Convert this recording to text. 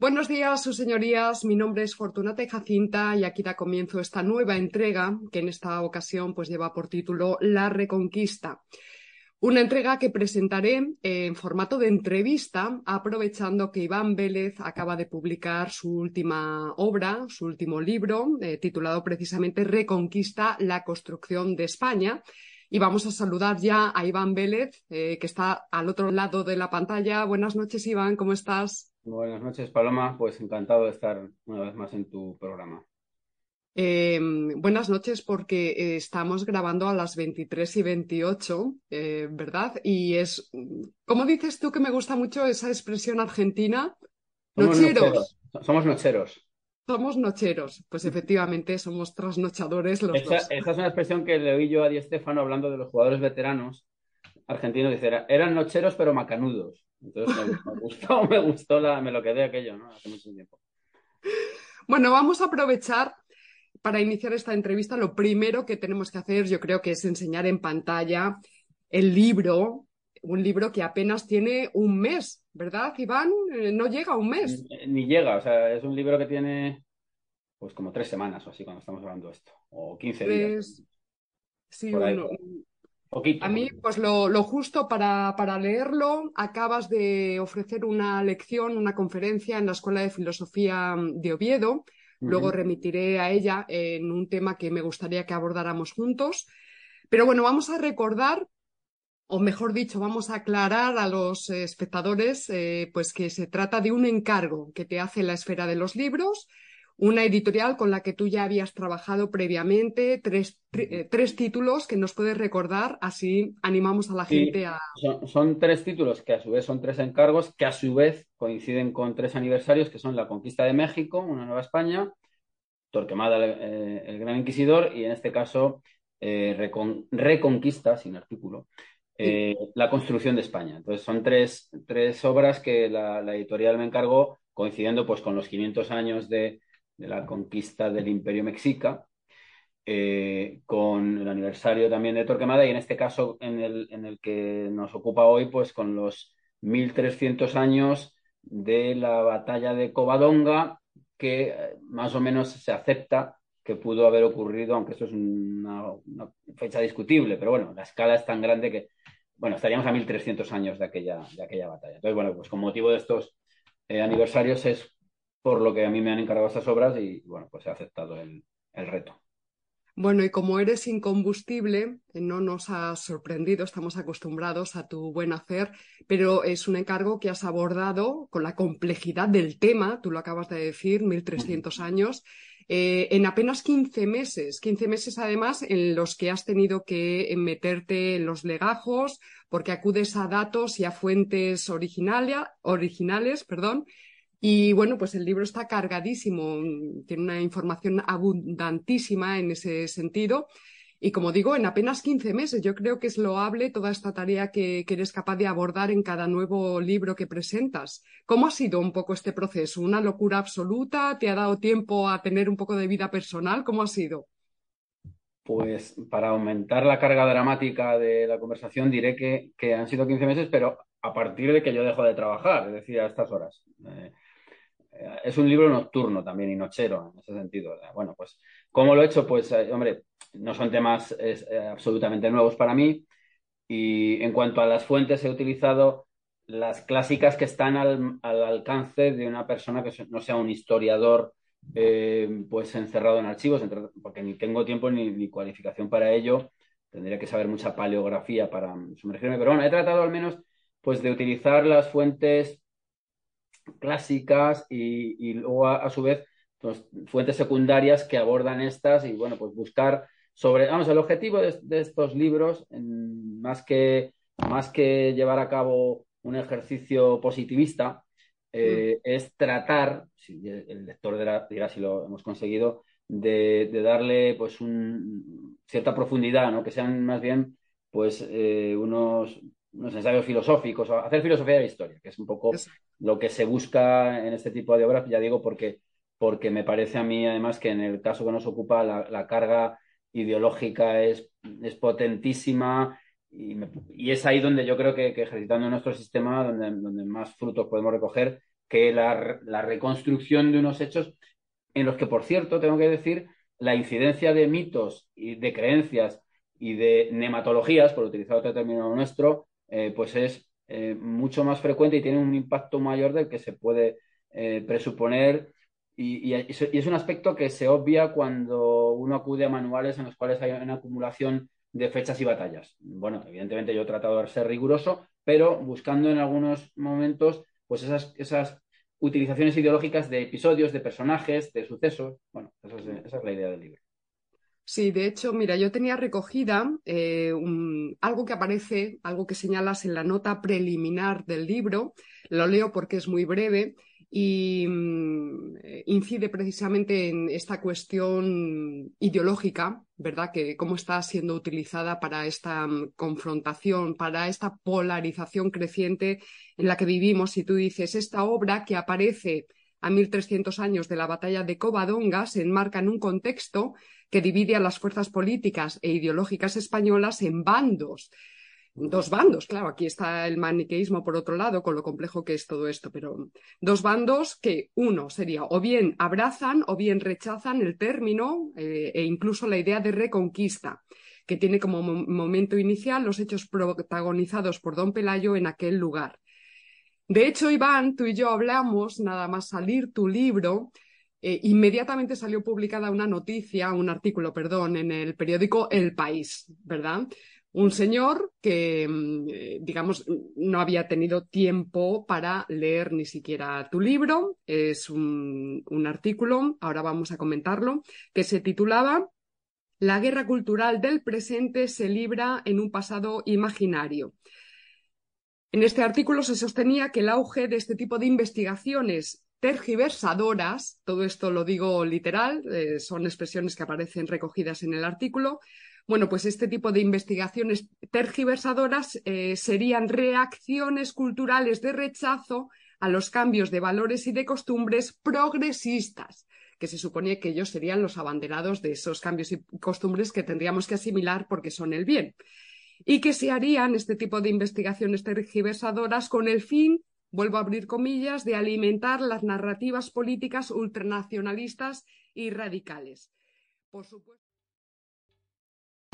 Buenos días, sus señorías. Mi nombre es Fortunata Jacinta y aquí da comienzo esta nueva entrega que en esta ocasión pues lleva por título La Reconquista. Una entrega que presentaré en formato de entrevista, aprovechando que Iván Vélez acaba de publicar su última obra, su último libro, eh, titulado precisamente Reconquista, la construcción de España. Y vamos a saludar ya a Iván Vélez, eh, que está al otro lado de la pantalla. Buenas noches, Iván, ¿cómo estás? Buenas noches, Paloma. Pues encantado de estar una vez más en tu programa. Em, buenas noches porque eh, estamos grabando a las 23 y 28, eh, ¿verdad? Y es, ¿cómo dices tú que me gusta mucho esa expresión argentina? Somos nocheros. Somos nocheros. Somos nocheros, pues efectivamente somos trasnochadores los esa, dos. Esa es una expresión que le oí yo a Di Stefano hablando de los jugadores veteranos argentinos. Dice, eran nocheros pero macanudos. Entonces me, gustó, me gustó, la, me lo quedé aquello, ¿no? Hace mucho tiempo. Bueno, vamos a aprovechar para iniciar esta entrevista. Lo primero que tenemos que hacer, yo creo que es enseñar en pantalla el libro un libro que apenas tiene un mes, ¿verdad, Iván? Eh, no llega a un mes. Ni, llega, o sea, es un libro que tiene pues como tres semanas o así cuando estamos hablando de esto, o quince días. Pues, sí, bueno, a mí, pues lo, justo para, para, leerlo, acabas de ofrecer una lección, una conferencia en la Escuela de Filosofía de Oviedo. Luego remitiré a ella en un tema que me gustaría que abordáramos juntos. Pero bueno, vamos a recordar o mejor dicho, vamos a aclarar a los espectadores eh, pues que se trata de un encargo que te hace la esfera de los libros, una editorial con la que tú ya habías trabajado previamente, tres, eh, tres títulos que nos puedes recordar, así animamos a la gente a... Son, tres títulos que a su vez son tres encargos que a su vez coinciden con tres aniversarios que son la conquista de México, una nueva España, Torquemada eh, el, Gran Inquisidor y en este caso Reconquista, sin artículo, eh, la construcción de España. Entonces son tres, tres obras que la, editorial me encargó coincidiendo pues con los 500 años de, la conquista del Imperio Mexica, eh, con el aniversario también de Torquemada y en este caso en el, en el que nos ocupa hoy pues con los 1300 años de la batalla de Covadonga que eh, más o menos se acepta que pudo haber ocurrido, aunque esto es una, fecha discutible, pero bueno, la escala es tan grande que, bueno, estaríamos a 1300 años de aquella, de aquella batalla. Entonces, bueno, pues con motivo de estos eh, aniversarios es por lo que a mí me han encargado estas obras y, bueno, pues he aceptado el, el reto. Bueno, y como eres incombustible, no nos has sorprendido, estamos acostumbrados a tu buen hacer, pero es un encargo que has abordado con la complejidad del tema, tú lo acabas de decir, 1300 años, eh, en apenas 15 meses, 15 meses además en los que has tenido que meterte en los legajos porque acudes a datos y a fuentes originales, originales perdón, y bueno, pues el libro está cargadísimo, tiene una información abundantísima en ese sentido. Y como digo, en apenas 15 meses, yo creo que es loable toda esta tarea que, eres capaz de abordar en cada nuevo libro que presentas. ¿Cómo ha sido un poco este proceso? ¿Una locura absoluta? ¿Te ha dado tiempo a tener un poco de vida personal? ¿Cómo ha sido? Pues para aumentar la carga dramática de la conversación diré que, han sido 15 meses, pero a partir de que yo dejo de trabajar, es decir, a estas horas. Eh, es un libro nocturno también y nochero en ese sentido. Bueno, pues, ¿cómo lo he hecho? Pues, eh, hombre, no son temas eh, absolutamente nuevos para mí. Y en cuanto a las fuentes, he utilizado las clásicas que están al, alcance de una persona que no sea un historiador eh, pues encerrado en archivos, porque ni tengo tiempo ni, cualificación para ello. Tendría que saber mucha paleografía para sumergirme. Pero bueno, he tratado al menos pues de utilizar las fuentes clásicas y, luego a, su vez pues, fuentes secundarias que abordan estas y bueno, pues buscar sobre, vamos, el objetivo de, estos libros, más, que, más que llevar a cabo un ejercicio positivista, eh, mm. es tratar, si el lector dirá, si lo hemos conseguido, de, darle pues un, cierta profundidad, ¿no? que sean más bien pues eh, unos, unos ensayos filosóficos, o hacer filosofía de la historia, que es un poco lo que se busca en este tipo de obras, ya digo, porque, porque me parece a mí además que en el caso que nos ocupa la, carga ideológica es, es potentísima y, es ahí donde yo creo que, ejercitando nuestro sistema, donde, donde más frutos podemos recoger, que la, la reconstrucción de unos hechos en los que, por cierto, tengo que decir, la incidencia de mitos y de creencias y de nematologías, por utilizar otro término nuestro, eh, pues es eh, mucho más frecuente y tiene un impacto mayor del que se puede eh, presuponer. Y, es un aspecto que se obvia cuando uno acude a manuales en los cuales hay una acumulación de fechas y batallas. Bueno, evidentemente yo he tratado de ser riguroso, pero buscando en algunos momentos pues esas, esas utilizaciones ideológicas de episodios, de personajes, de sucesos. Bueno, esa es la idea del libro. Sí, de hecho, mira, yo tenía recogida eh, algo que aparece, algo que señalas en la nota preliminar del libro. Lo leo porque es muy breve y mm, incide precisamente en esta cuestión ideológica, ¿verdad? Que cómo está siendo utilizada para esta mm, confrontación, para esta polarización creciente en la que vivimos. Y tú dices, esta obra que aparece a 1300 años de la batalla de Covadonga se enmarca en un contexto que divide a las fuerzas políticas e ideológicas españolas en bandos. Dos bandos, claro, aquí está el maniqueísmo por otro lado, con lo complejo que es todo esto, pero dos bandos que uno sería o bien abrazan o bien rechazan el término eh, e incluso la idea de reconquista, que tiene como momento inicial los hechos protagonizados por don Pelayo en aquel lugar. De hecho, Iván, tú y yo hablamos, nada más salir tu libro, eh, inmediatamente salió publicada una noticia, un artículo, perdón, en el periódico El País, ¿verdad? Un señor que, mm, eh, digamos, no había tenido tiempo para leer ni siquiera tu libro. Es un, artículo, ahora vamos a comentarlo, que se titulaba La guerra cultural del presente se libra en un pasado imaginario. En este artículo se sostenía que el auge de este tipo de investigaciones tergiversadoras, todo esto lo digo literal, eh, son expresiones que aparecen recogidas en el artículo. Bueno, pues este tipo de investigaciones tergiversadoras eh, serían reacciones culturales de rechazo a los cambios de valores y de costumbres progresistas, que se suponía que ellos serían los abanderados de esos cambios y costumbres que tendríamos que asimilar porque son el bien. Y que se harían este tipo de investigaciones tergiversadoras con el fin vuelvo a abrir comillas, de alimentar las narrativas políticas ultranacionalistas y radicales. Por supuesto.